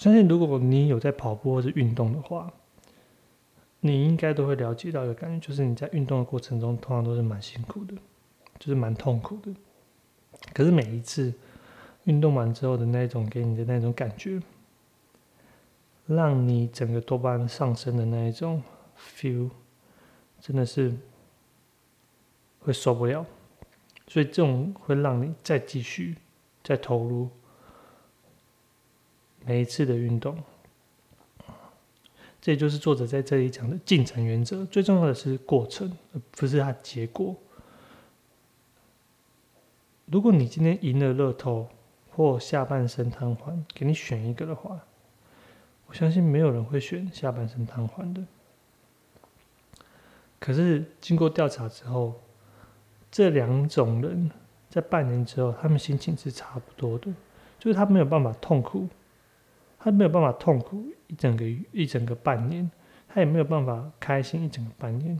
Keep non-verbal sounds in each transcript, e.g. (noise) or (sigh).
相信如果你有在跑步或者运动的话，你应该都会了解到一个感觉，就是你在运动的过程中，通常都是蛮辛苦的，就是蛮痛苦的。可是每一次运动完之后的那一种给你的那种感觉，让你整个多巴胺上升的那一种 feel，真的是会受不了。所以这种会让你再继续再投入每一次的运动。这也就是作者在这里讲的进程原则，最重要的是过程，而不是它结果。如果你今天赢了乐透或下半身瘫痪，给你选一个的话，我相信没有人会选下半身瘫痪的。可是经过调查之后，这两种人在半年之后，他们心情是差不多的，就是他没有办法痛苦。他没有办法痛苦一整个一整个半年，他也没有办法开心一整个半年。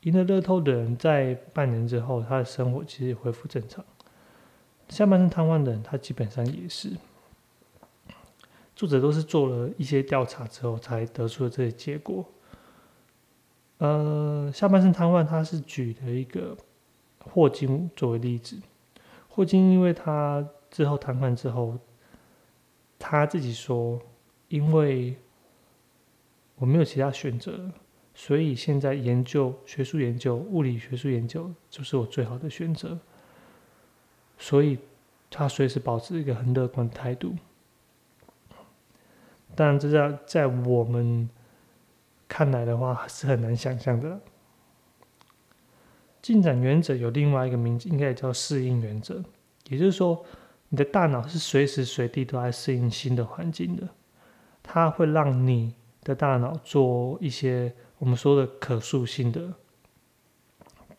赢了乐透的人，在半年之后，他的生活其实恢复正常。下半身瘫痪的人，他基本上也是。作者都是做了一些调查之后，才得出了这些结果。呃，下半身瘫痪，他是举了一个霍金作为例子。霍金因为他之后瘫痪之后。他自己说：“因为我没有其他选择，所以现在研究学术研究、物理学术研究就是我最好的选择。所以，他随时保持一个很乐观的态度。当然，这在在我们看来的话是很难想象的。进展原则有另外一个名字，应该也叫适应原则，也就是说。”你的大脑是随时随地都在适应新的环境的，它会让你的大脑做一些我们说的可塑性的。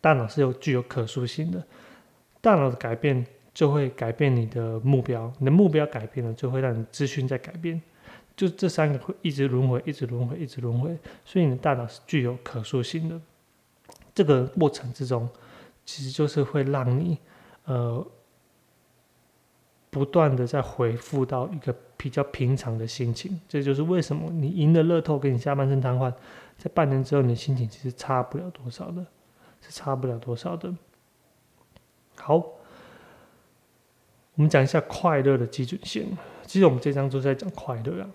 大脑是有具有可塑性的，大脑的改变就会改变你的目标，你的目标改变了，就会让你资讯在改变，就这三个会一直轮回，一直轮回，一直轮回，所以你的大脑是具有可塑性的。这个过程之中，其实就是会让你，呃。不断的在回复到一个比较平常的心情，这就是为什么你赢了乐透，跟你下半身瘫痪，在半年之后，你的心情其实差不了多少的，是差不了多少的。好，我们讲一下快乐的基准线。其实我们这章都在讲快乐啊，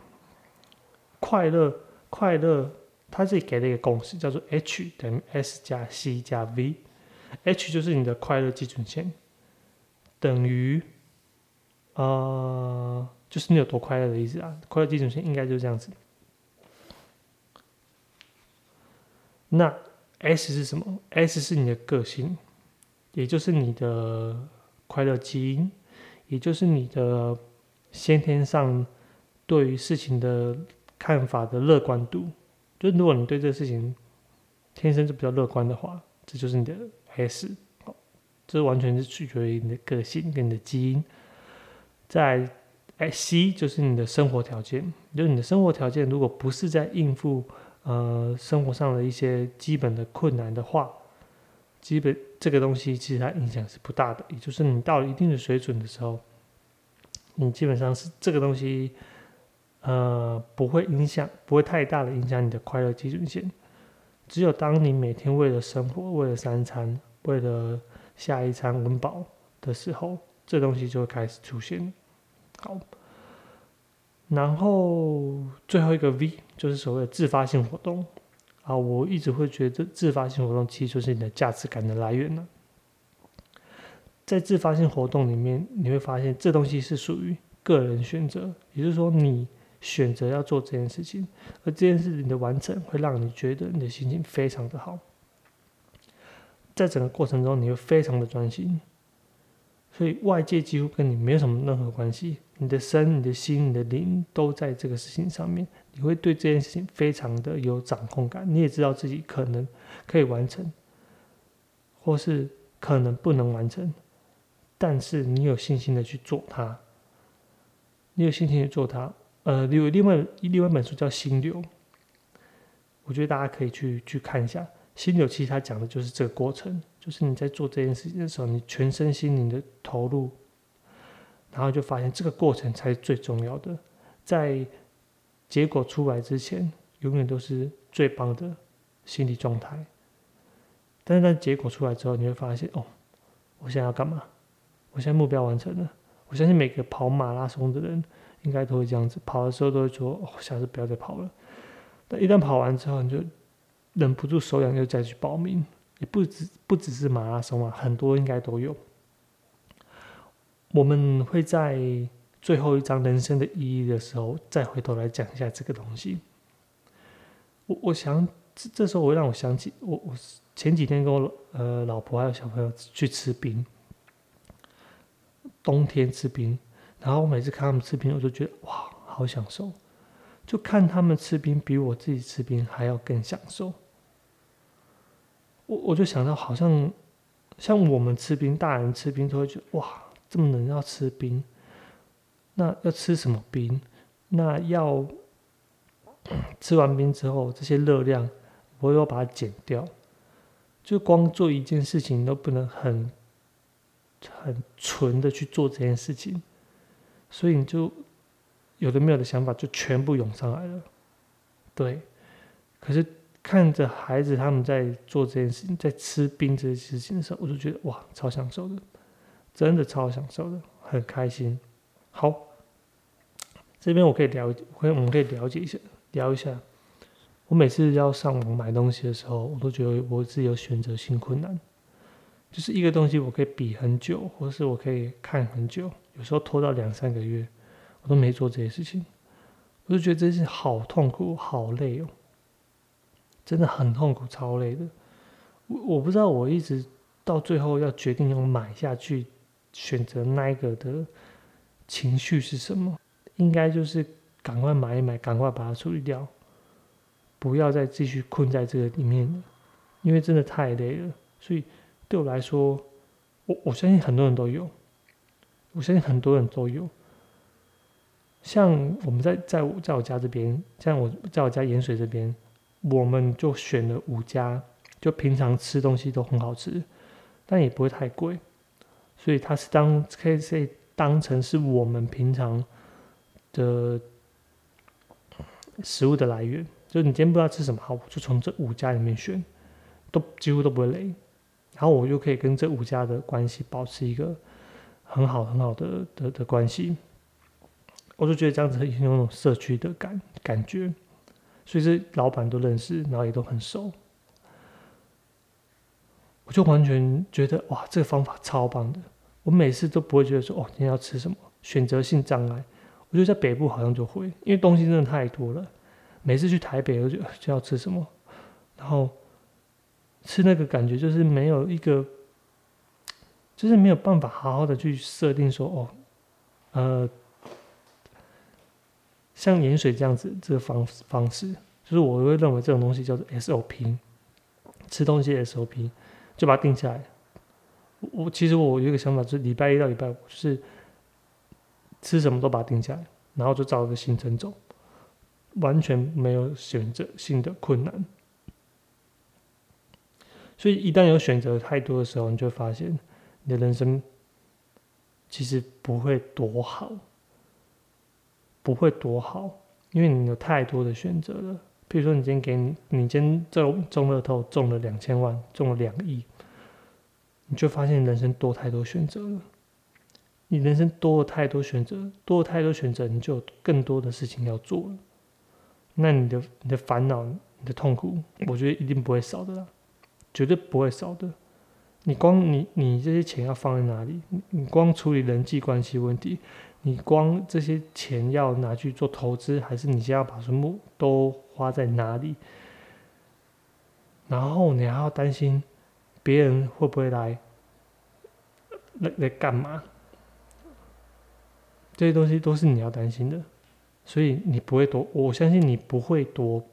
快乐，快乐，他这里给了一个公式，叫做 H 等于 S 加 C 加 V，H 就是你的快乐基准线，等于。呃，就是你有多快乐的意思啊？快乐基准线应该就是这样子。那 S 是什么？S 是你的个性，也就是你的快乐基因，也就是你的先天上对于事情的看法的乐观度。就如果你对这个事情天生就比较乐观的话，这就是你的 S。这完全是取决于你的个性跟你的基因。在哎，C 就是你的生活条件，就是你的生活条件，如果不是在应付呃生活上的一些基本的困难的话，基本这个东西其实它影响是不大的。也就是你到了一定的水准的时候，你基本上是这个东西呃不会影响，不会太大的影响你的快乐基准线。只有当你每天为了生活，为了三餐，为了下一餐温饱的时候，这东西就会开始出现。好，然后最后一个 V 就是所谓的自发性活动啊，我一直会觉得自发性活动其实就是你的价值感的来源呢。在自发性活动里面，你会发现这东西是属于个人选择，也就是说你选择要做这件事情，而这件事情的完成会让你觉得你的心情非常的好，在整个过程中你会非常的专心。所以外界几乎跟你没有什么任何关系，你的身、你的心、你的灵都在这个事情上面，你会对这件事情非常的有掌控感，你也知道自己可能可以完成，或是可能不能完成，但是你有信心的去做它，你有信心去做它。呃，有另外另外一本书叫《心流》，我觉得大家可以去去看一下。心流其实它讲的就是这个过程，就是你在做这件事情的时候，你全身心灵的投入，然后就发现这个过程才是最重要的。在结果出来之前，永远都是最棒的心理状态。但是在结果出来之后，你会发现，哦，我现在要干嘛？我现在目标完成了。我相信每个跑马拉松的人，应该都会这样子，跑的时候都会说，哦，下次不要再跑了。但一旦跑完之后，你就忍不住手痒，又再去报名。也不只不只是马拉松啊，很多应该都有。我们会在最后一章人生的意义的时候，再回头来讲一下这个东西。我我想这这时候，我会让我想起我我前几天跟我呃老婆还有小朋友去吃冰，冬天吃冰，然后我每次看他们吃冰，我就觉得哇，好享受，就看他们吃冰比我自己吃冰还要更享受。我我就想到，好像像我们吃冰，大人吃冰都会觉得哇，这么冷要吃冰，那要吃什么冰？那要 (clears throat) 吃完冰之后，这些热量我要把它减掉，就光做一件事情都不能很很纯的去做这件事情，所以你就有的没有的想法就全部涌上来了，对，可是。看着孩子他们在做这件事情，在吃冰这件事情的时候，我就觉得哇，超享受的，真的超享受的，很开心。好，这边我可以了解，可以我们可以了解一下，聊一下。我每次要上网买东西的时候，我都觉得我自己有选择性困难，就是一个东西我可以比很久，或是我可以看很久，有时候拖到两三个月，我都没做这些事情，我就觉得这是好痛苦，好累哦。真的很痛苦，超累的。我我不知道，我一直到最后要决定要买下去，选择那一个的情绪是什么？应该就是赶快买一买，赶快把它处理掉，不要再继续困在这个里面了。因为真的太累了。所以对我来说，我我相信很多人都有，我相信很多人都有。像我们在在我在我家这边，像我在我家盐水这边。我们就选了五家，就平常吃东西都很好吃，但也不会太贵，所以它是当可以当成是我们平常的食物的来源。就你今天不知道吃什么，好，就从这五家里面选，都几乎都不会累，然后我就可以跟这五家的关系保持一个很好很好的的的关系。我就觉得这样子很有那种社区的感感觉。所以这老板都认识，然后也都很熟，就完全觉得哇，这个方法超棒的。我每次都不会觉得说哦，今天要吃什么，选择性障碍。我觉得在北部好像就会，因为东西真的太多了。每次去台北，我就就要吃什么，然后吃那个感觉就是没有一个，就是没有办法好好的去设定说哦，呃。像盐水这样子，这个方方式，就是我会认为这种东西叫做 SOP，吃东西 SOP，就把它定下来。我其实我有一个想法，是礼拜一到礼拜五，就是吃什么都把它定下来，然后就照个行程走，完全没有选择性的困难。所以一旦有选择太多的时候，你就会发现你的人生其实不会多好。不会多好，因为你有太多的选择了。比如说，你今天给你，你今天中中乐透中了两千万，中了两亿，你就发现人生多太多选择了。你人生多了太多选择，多了太多选择，你就有更多的事情要做了。那你的你的烦恼、你的痛苦，我觉得一定不会少的啦，绝对不会少的。你光你你这些钱要放在哪里？你光处理人际关系问题。你光这些钱要拿去做投资，还是你先要把全部都花在哪里？然后你还要担心别人会不会来来来干嘛？这些东西都是你要担心的，所以你不会多，我相信你不会多，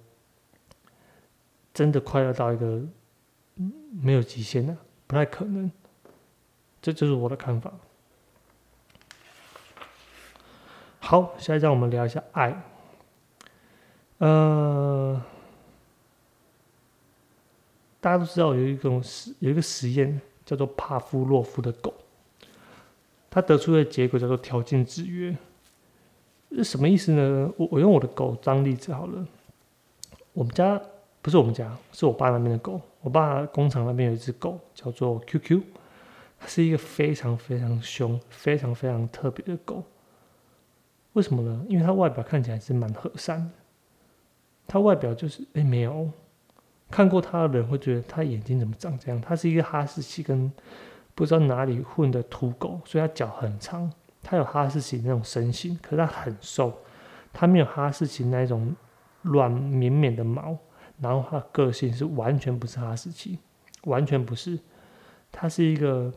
真的快乐到一个没有极限的，不太可能。这就是我的看法。好，下一章我们聊一下爱。呃，大家都知道有一种实有一个实验叫做帕夫洛夫的狗，他得出的结果叫做条件制约。是什么意思呢？我我用我的狗当例子好了。我们家不是我们家，是我爸那边的狗。我爸工厂那边有一只狗，叫做 QQ，它是一个非常非常凶、非常非常特别的狗。为什么呢？因为它外表看起来是蛮和善的。它外表就是哎没有。看过它的人会觉得它眼睛怎么长这样？它是一个哈士奇跟不知道哪里混的土狗，所以它脚很长。它有哈士奇那种身形，可是它很瘦，它没有哈士奇那种软绵绵的毛。然后它个性是完全不是哈士奇，完全不是。它是一个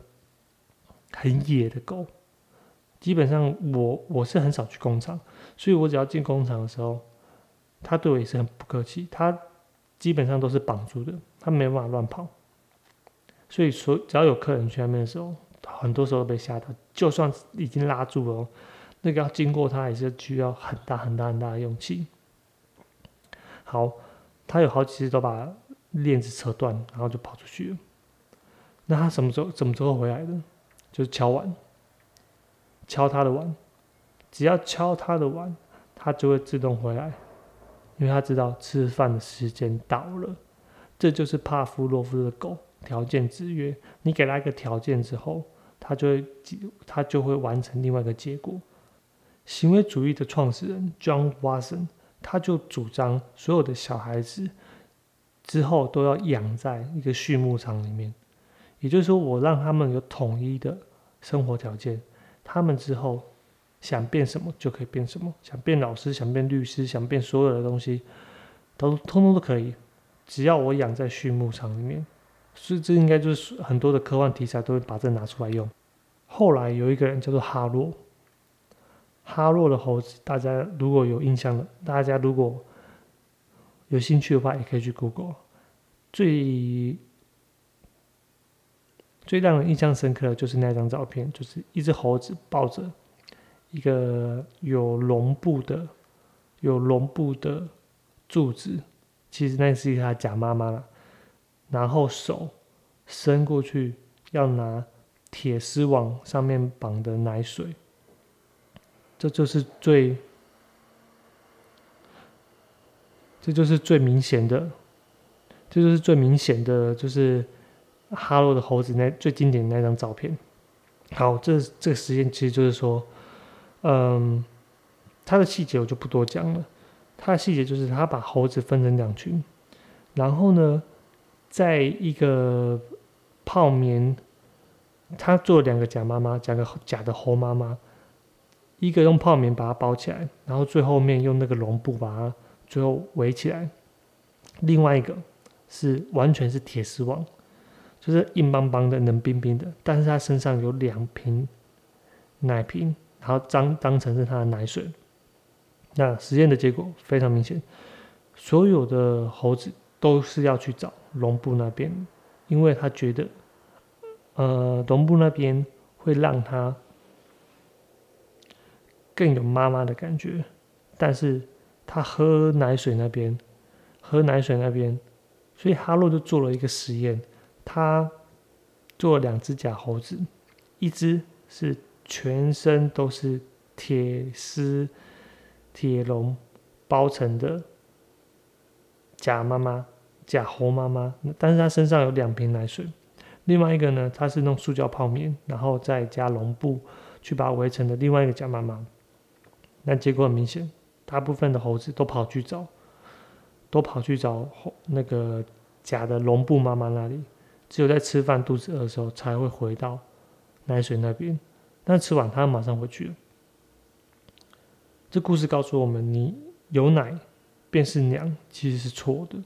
很野的狗。基本上我我是很少去工厂，所以我只要进工厂的时候，他对我也是很不客气。他基本上都是绑住的，他没办法乱跑。所以说，只要有客人去那边的时候，很多时候被吓到。就算已经拉住了，那个要经过他也是需要很大很大很大的勇气。好，他有好几次都把链子扯断，然后就跑出去了。那他什么时候、什么时候回来的？就是敲碗，敲他的碗，只要敲他的碗，他就会自动回来。因为他知道吃饭的时间到了，这就是帕夫洛夫的狗条件制约。你给他一个条件之后，他就会他就会完成另外一个结果。行为主义的创始人 John Watson，他就主张所有的小孩子之后都要养在一个畜牧场里面，也就是说，我让他们有统一的生活条件，他们之后。想变什么就可以变什么，想变老师，想变律师，想变所有的东西，都通通都可以，只要我养在畜牧场里面。所以这应该就是很多的科幻题材都会把这拿出来用。后来有一个人叫做哈洛，哈洛的猴子，大家如果有印象的，大家如果有兴趣的话，也可以去 Google。最最让人印象深刻的就是那张照片，就是一只猴子抱着。一个有绒布的、有绒布的柱子，其实那是一个假妈妈了。然后手伸过去，要拿铁丝网上面绑的奶水，这就是最，这就是最明显的，这就是最明显的，就是哈罗的猴子那最经典的那张照片。好，这这个实验其实就是说。嗯，它的细节我就不多讲了。它的细节就是他把猴子分成两群，然后呢，在一个泡棉，他做两个假妈妈，假个假的猴妈妈，一个用泡棉把它包起来，然后最后面用那个绒布把它最后围起来，另外一个是完全是铁丝网，就是硬邦邦的、冷冰冰的，但是它身上有两瓶奶瓶。然后当当成是他的奶水，那实验的结果非常明显，所有的猴子都是要去找绒布那边，因为他觉得，呃，绒布那边会让他更有妈妈的感觉，但是他喝奶水那边，喝奶水那边，所以哈洛就做了一个实验，他做了两只假猴子，一只是。全身都是铁丝、铁笼包成的假妈妈、假猴妈妈，但是它身上有两瓶奶水。另外一个呢，它是弄塑胶泡面，然后再加绒布去把它围成的另外一个假妈妈。那结果很明显，大部分的猴子都跑去找，都跑去找那个假的绒布妈妈那里，只有在吃饭肚子饿的时候才会回到奶水那边。但吃完，他马上回去了。这故事告诉我们：你有奶便是娘，其实是错的，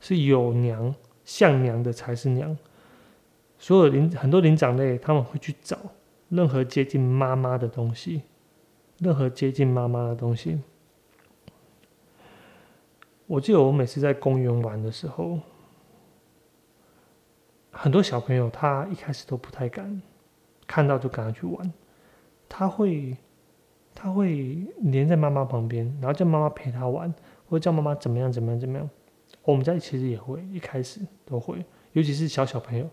是有娘像娘的才是娘。所有灵很多灵长类，他们会去找任何接近妈妈的东西，任何接近妈妈的东西。我记得我每次在公园玩的时候，很多小朋友他一开始都不太敢。看到就赶快去玩，他会，他会黏在妈妈旁边，然后叫妈妈陪他玩，或者叫妈妈怎么样怎么样怎么样。我们家其实也会，一开始都会，尤其是小小朋友，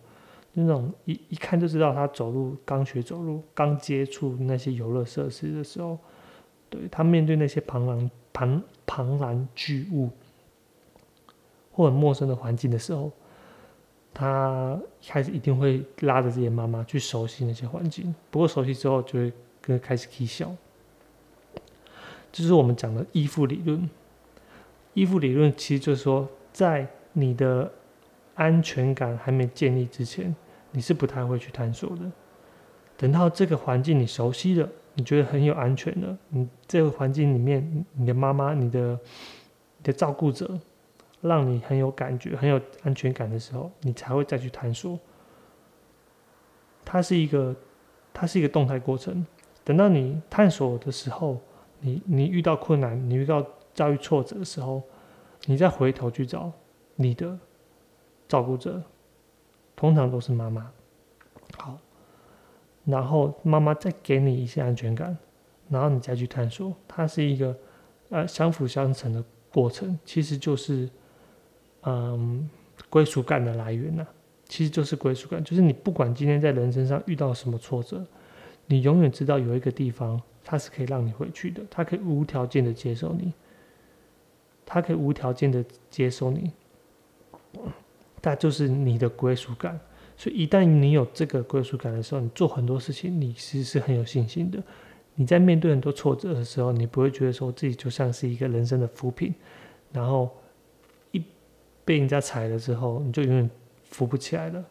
那种一一看就知道他走路刚学走路，刚接触那些游乐设施的时候，对他面对那些庞然庞庞然巨物或很陌生的环境的时候，他开始一定会拉着自己的妈妈去熟悉那些环境。不过熟悉之后，就会跟开始起笑。这是我们讲的依附理论。依附理论其实就是说，在你的安全感还没建立之前，你是不太会去探索的。等到这个环境你熟悉了。你觉得很有安全的，你这个环境里面，你的妈妈、你的、你的照顾者，让你很有感觉、很有安全感的时候，你才会再去探索。它是一个，它是一个动态过程。等到你探索的时候，你你遇到困难、你遇到遭遇挫折的时候，你再回头去找你的照顾者，通常都是妈妈。好。然后妈妈再给你一些安全感，然后你再去探索，它是一个呃相辅相成的过程，其实就是嗯归属感的来源呢，其实就是归属感，就是你不管今天在人生上遇到什么挫折，你永远知道有一个地方它是可以让你回去的，它可以无条件的接受你，它可以无条件的接受你，它就是你的归属感。所以，一旦你有这个归属感的时候，你做很多事情，你其实是很有信心的。你在面对很多挫折的时候，你不会觉得说自己就像是一个人生的浮萍，然后被人家踩了之后，你就永远扶不起来了。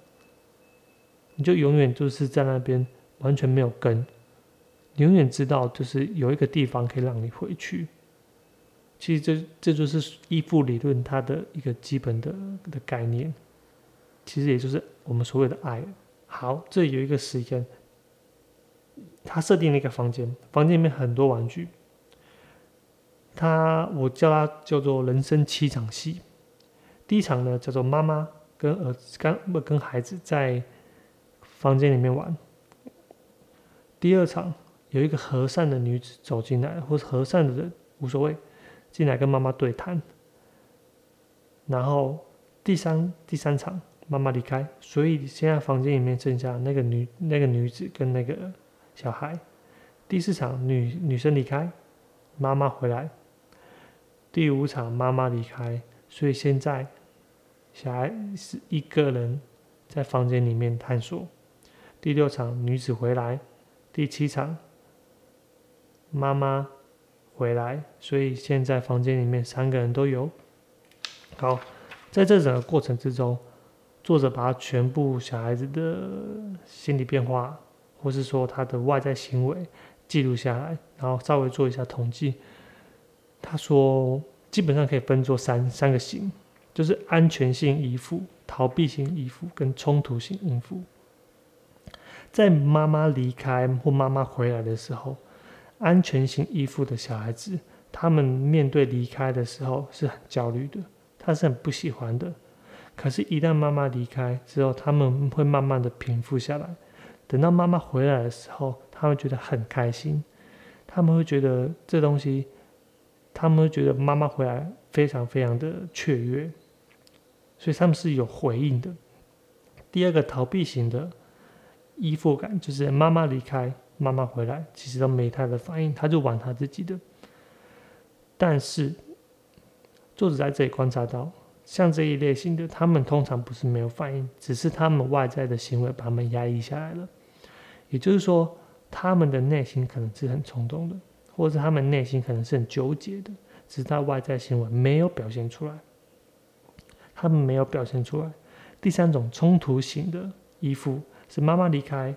你就永远就是在那边完全没有根，你永远知道就是有一个地方可以让你回去。其实这这就是依附理论它的一个基本的的概念。其实也就是我们所谓的爱。好，这有一个实验，他设定了一个房间，房间里面很多玩具。他我叫他叫做人生七场戏。第一场呢叫做妈妈跟儿子跟不跟孩子在房间里面玩。第二场有一个和善的女子走进来，或是和善的人无所谓，进来跟妈妈对谈。然后第三第三场。妈妈离开，所以现在房间里面剩下那个女那个女子跟那个小孩。第四场女女生离开，妈妈回来。第五场妈妈离开，所以现在小孩是一个人在房间里面探索。第六场女子回来，第七场妈妈回来，所以现在房间里面三个人都有。好，在这整个过程之中。作者把全部小孩子的心理变化，或是说他的外在行为记录下来，然后稍微做一下统计。他说，基本上可以分作三三个型，就是安全性依附、逃避型依附跟冲突性依附。在妈妈离开或妈妈回来的时候，安全性依附的小孩子，他们面对离开的时候是很焦虑的，他是很不喜欢的。可是，一旦妈妈离开之后，他们会慢慢的平复下来。等到妈妈回来的时候，他们觉得很开心。他们会觉得这东西，他们觉得妈妈回来非常非常的雀跃，所以他们是有回应的。第二个逃避型的依附感，就是妈妈离开，妈妈回来，其实都没太的反应，他就玩他自己的。但是，作者在这里观察到。像这一类型的，他们通常不是没有反应，只是他们外在的行为把他们压抑下来了。也就是说，他们的内心可能是很冲动的，或者他们内心可能是很纠结的，只是他外在行为没有表现出来。他们没有表现出来。第三种冲突型的依附是妈妈离开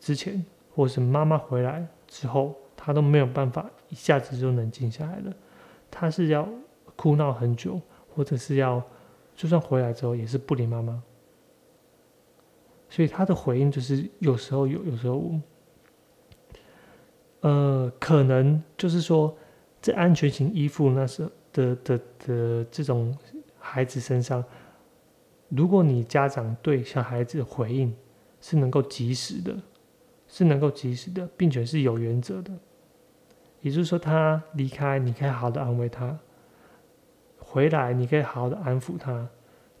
之前，或是妈妈回来之后，他都没有办法一下子就能静下来了，他是要哭闹很久。或者是要，就算回来之后也是不理妈妈，所以他的回应就是有时候有，有时候无。呃，可能就是说，在安全型依附那时的的的这种孩子身上，如果你家长对小孩子的回应是能够及时的，是能够及时的，并且是有原则的，也就是说，他离开，你可以好好的安慰他。回来，你可以好好的安抚他。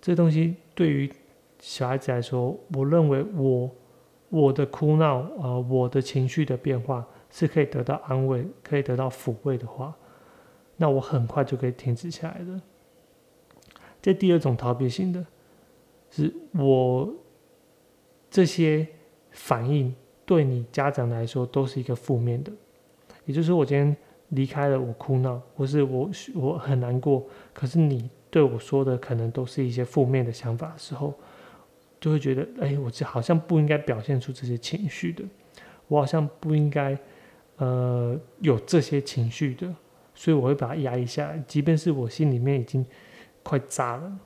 这东西对于小孩子来说，我认为我我的哭闹啊，我的情绪的变化是可以得到安慰、可以得到抚慰的话，那我很快就可以停止下来的。这第二种逃避型的，是我这些反应对你家长来说都是一个负面的，也就是，我今天离开了，我哭闹，或是我我很难过，可是你对我说的可能都是一些负面的想法的时候，就会觉得，哎，我这好像不应该表现出这些情绪的，我好像不应该，呃，有这些情绪的，所以我会把它压抑下来，即便是我心里面已经。快炸了，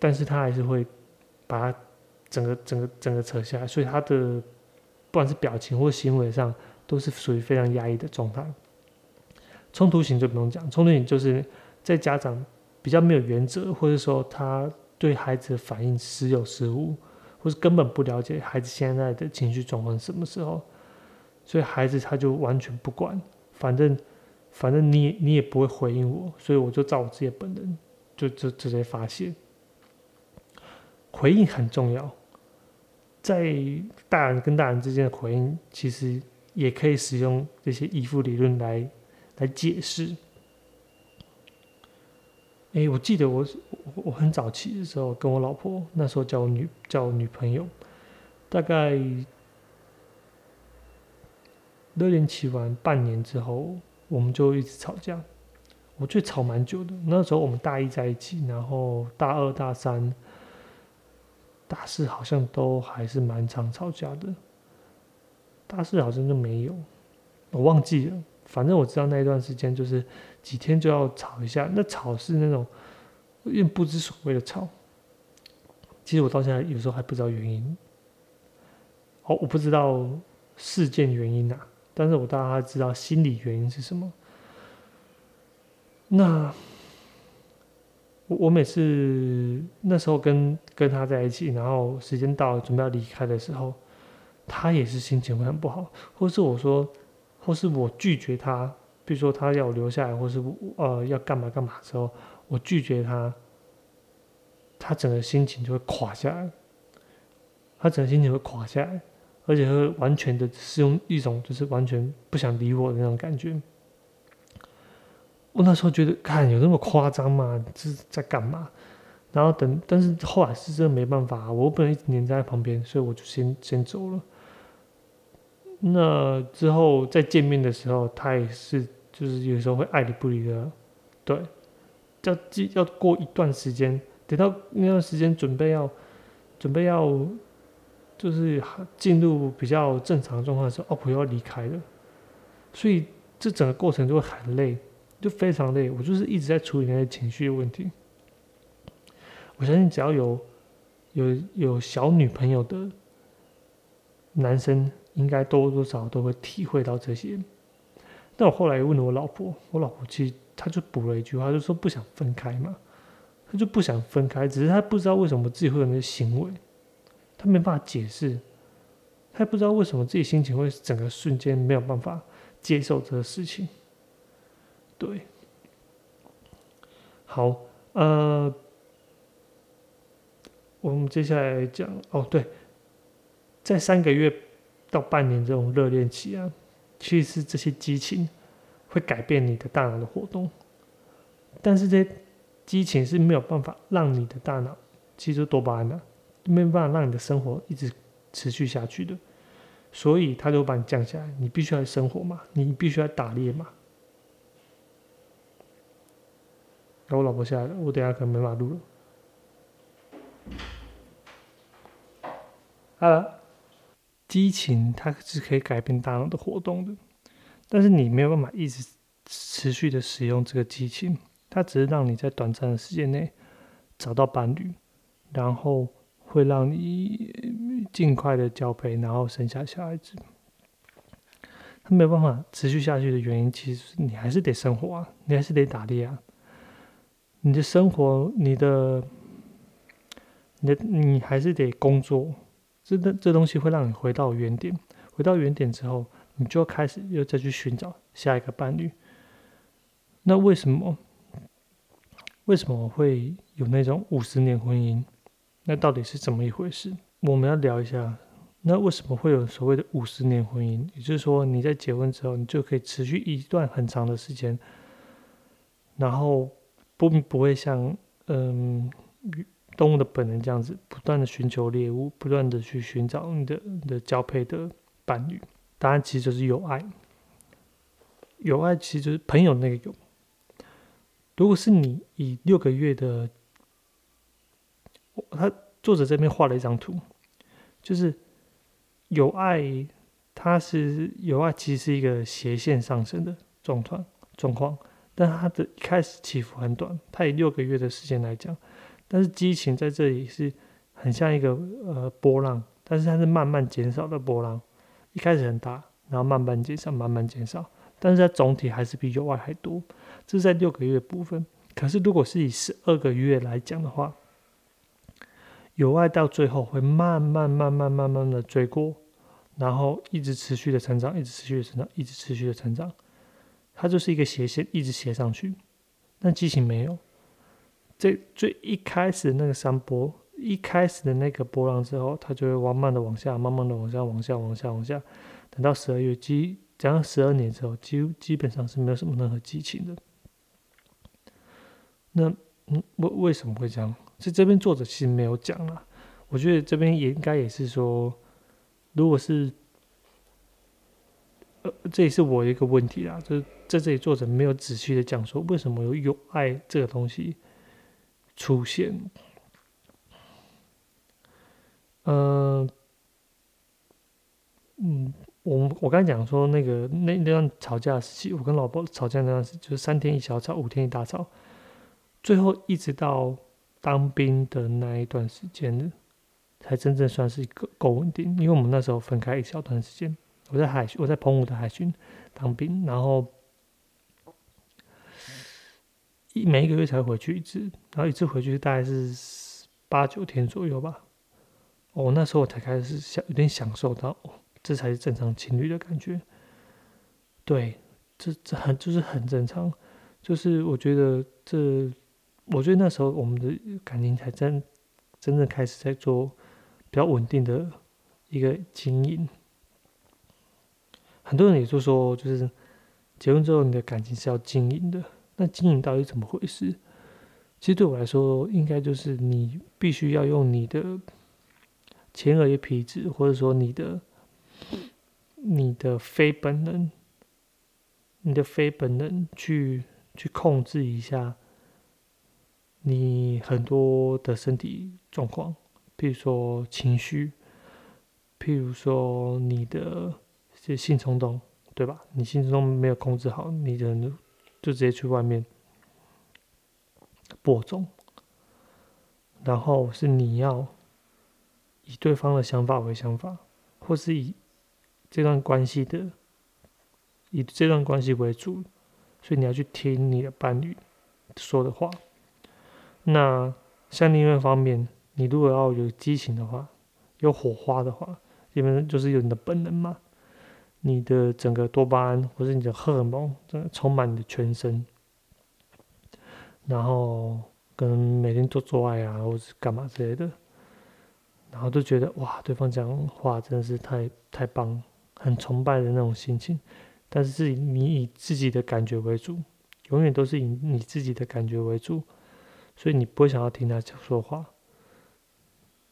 但是他还是会把它整个、整个、整个扯下来，所以他的不管是表情或行为上，都是属于非常压抑的状态。冲突型就不用讲，冲突型就是在家长比较没有原则，或者说他对孩子的反应时有时无，或是根本不了解孩子现在的情绪状况什么时候，所以孩子他就完全不管，反正。反正你你也不会回应我，所以我就照我自己本能，就就直接发泄。回应很重要，在大人跟大人之间的回应，其实也可以使用这些依附理论来来解释。哎，我记得我我我很早期的时候跟我老婆那时候叫我女叫我女朋友，大概热恋期完半年之后。我们就一直吵架，我觉得吵蛮久的。那时候我们大一在一起，然后大二、大三、大四好像都还是蛮常吵架的。大四好像就没有，我忘记了。反正我知道那一段时间就是几天就要吵一下。那吵是那种有点不知所谓的吵。其实我到现在有时候还不知道原因。哦，我不知道事件原因啊。但是我大概知道心理原因是什么。那我我每次那时候跟跟他在一起，然后时间到了准备要离开的时候，他也是心情会很不好，或是我说，或是我拒绝他，比如说他要我留下来，或是呃要干嘛干嘛的时候，我拒绝他，他整个心情就会垮下来，他整个心情会垮下来。而且会完全的是用一种就是完全不想理我的那种感觉。我那时候觉得，看有那么夸张吗？这是在干嘛？然后等，但是后来是真的没办法，我不能一直黏在旁边，所以我就先先走了。那之后再见面的时候，他也是就是有时候会爱理不理的，对，要要过一段时间，等到那段时间准备要准备要。就是进入比较正常状况的时候，哦，我要离开了，所以这整个过程就会很累，就非常累。我就是一直在处理那些情绪的问题。我相信只要有有有小女朋友的男生，应该多多少都会体会到这些。但我后来问了我老婆，我老婆其实她就补了一句话，就说不想分开嘛，她就不想分开，只是她不知道为什么自己会有那些行为。他没办法解释，他也不知道为什么自己心情会整个瞬间没有办法接受这个事情。对，好，呃，我们接下来讲哦，对，在三个月到半年这种热恋期啊，其实这些激情会改变你的大脑的活动，但是这些激情是没有办法让你的大脑其实多巴胺的。没办法让你的生活一直持续下去的，所以他就把你降下来。你必须要生活嘛，你必须要打猎嘛。那我老婆下来了，我等下可能没法录了。好了，激情它是可以改变大脑的活动的，但是你没有办法一直持续的使用这个激情，它只是让你在短暂的时间内找到伴侣，然后。会让你尽快的交配，然后生下小孩子。他没有办法持续下去的原因，其实你还是得生活啊，你还是得打猎啊。你的生活，你的，你的，你还是得工作。这这东西会让你回到原点，回到原点之后，你就开始又再去寻找下一个伴侣。那为什么？为什么会有那种五十年婚姻？那到底是怎么一回事？我们要聊一下那为什么会有所谓的五十年婚姻？也就是说，你在结婚之后，你就可以持续一段很长的时间，然后不不会像嗯动物的本能这样子，不断的寻求猎物，不断的去寻找你的你的交配的伴侣。答案其实就是有爱，有爱其实就是朋友那个有。如果是你以六个月的，他作者这边画了一张图，就是有爱，它是有爱，其实是一个斜线上升的状况状况，但它的一开始起伏很短，它以六个月的时间来讲，但是激情在这里是很像一个呃波浪，但是它是慢慢减少的波浪，一开始很大，然后慢慢减少，慢慢减少，但是它总体还是比有爱还多。这是在六个月的部分，可是如果是以十二个月来讲的话，有爱到最后会慢慢慢慢慢慢的追过，然后一直持续的成长，一直持续的成长，一直持续的成长，它就是一个斜线，一直斜上去。但激情没有，在最一开始那个山坡，一开始的那个波浪之后，它就会慢慢的往下，慢慢的往下，往下，往下，往下，等到十二月，基讲到十二年之后，基基本上是没有什么任何激情的。那嗯，为为什么会这样？是这边作者其实没有讲啦。我觉得这边也应该也是说，如果是，呃，这也是我一个问题啦，就是在这里作者没有仔细的讲说为什么有有爱这个东西出现。嗯嗯，我我刚才讲说那个那那段吵架时期，我跟老婆吵架那段时，就是三天一小吵，五天一大吵。最后一直到当兵的那一段时间，才真正算是一个够稳定。因为我们那时候分开一小段时间，我在海我在澎湖的海军当兵，然后一每一个月才回去一次，然后一次回去大概是八九天左右吧。哦，那时候我才开始享有点享受到，这才是正常情侣的感觉。对，这这很就是很正常，就是我觉得这。我觉得那时候我们的感情才真真正开始在做比较稳定的一个经营。很多人也就说，就是结婚之后你的感情是要经营的。那经营到底怎么回事？其实对我来说，应该就是你必须要用你的前额叶皮质，或者说你的你的非本能，你的非本能去去控制一下。你很多的身体状况，譬如说情绪，譬如说你的这性冲动，对吧？你性冲动没有控制好，你的就直接去外面播种，然后是你要以对方的想法为想法，或是以这段关系的以这段关系为主，所以你要去听你的伴侣说的话。那像另外一方面，你如果要有激情的话，有火花的话，因为就是有你的本能嘛，你的整个多巴胺或者你的荷尔蒙，真的充满你的全身，然后跟每天做做爱啊，或者干嘛之类的，然后都觉得哇，对方讲话真的是太太棒，很崇拜的那种心情，但是你以自己的感觉为主，永远都是以你自己的感觉为主。所以你不会想要听他讲说话，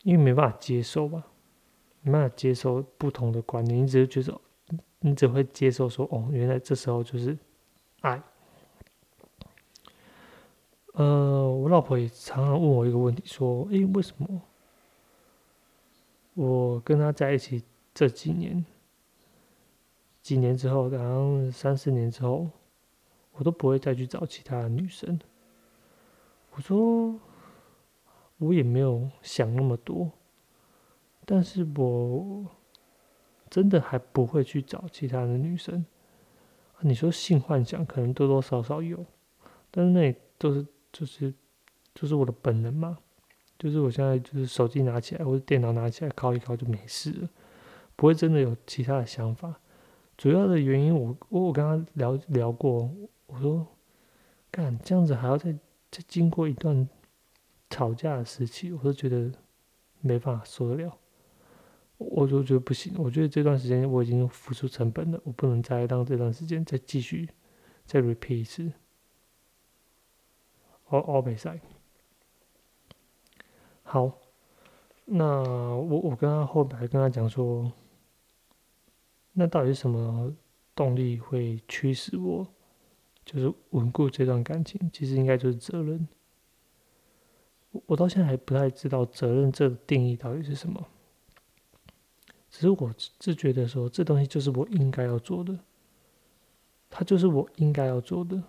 因为没办法接受吧，没办法接受不同的观念，你只是觉得，你只会接受说，哦，原来这时候就是爱。呃，我老婆也常常问我一个问题，说，诶，为什么我跟他在一起这几年，几年之后，然后三四年之后，我都不会再去找其他的女生。我说，我也没有想那么多，但是我真的还不会去找其他的女生。你说性幻想可能多多少少有，但是那都是就是就是我的本能嘛，就是我现在就是手机拿起来或者电脑拿起来敲一敲就没事了，不会真的有其他的想法。主要的原因，我我我跟他聊聊过，我说，干这样子还要再。在经过一段吵架的时期，我都觉得没办法受得了。我就觉得不行。我觉得这段时间我已经付出成本了，我不能再让这段时间再继续再 repeat 一次。奥奥比赛，好，那我我跟他后来跟他讲说，那到底是什么动力会驱使我，就是稳固这段感情？其实应该就是责任。我到现在还不太知道责任这个定义到底是什么，只是我自觉得说这东西就是我应该要做的，它就是我应该要做的，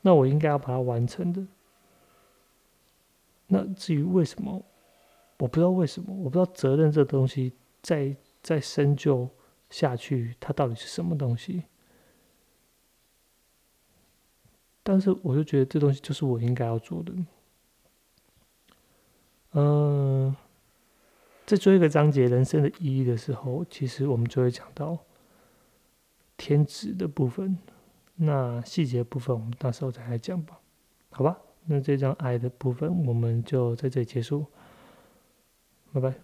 那我应该要把它完成的。那至于为什么，我不知道为什么，我不知道责任这东西再再深究下去，它到底是什么东西。但是我就觉得这东西就是我应该要做的。嗯，在做一个章节人生的意义的时候，其实我们就会讲到天职的部分。那细节部分我们到时候再来讲吧，好吧？那这张爱的部分我们就在这里结束，拜拜。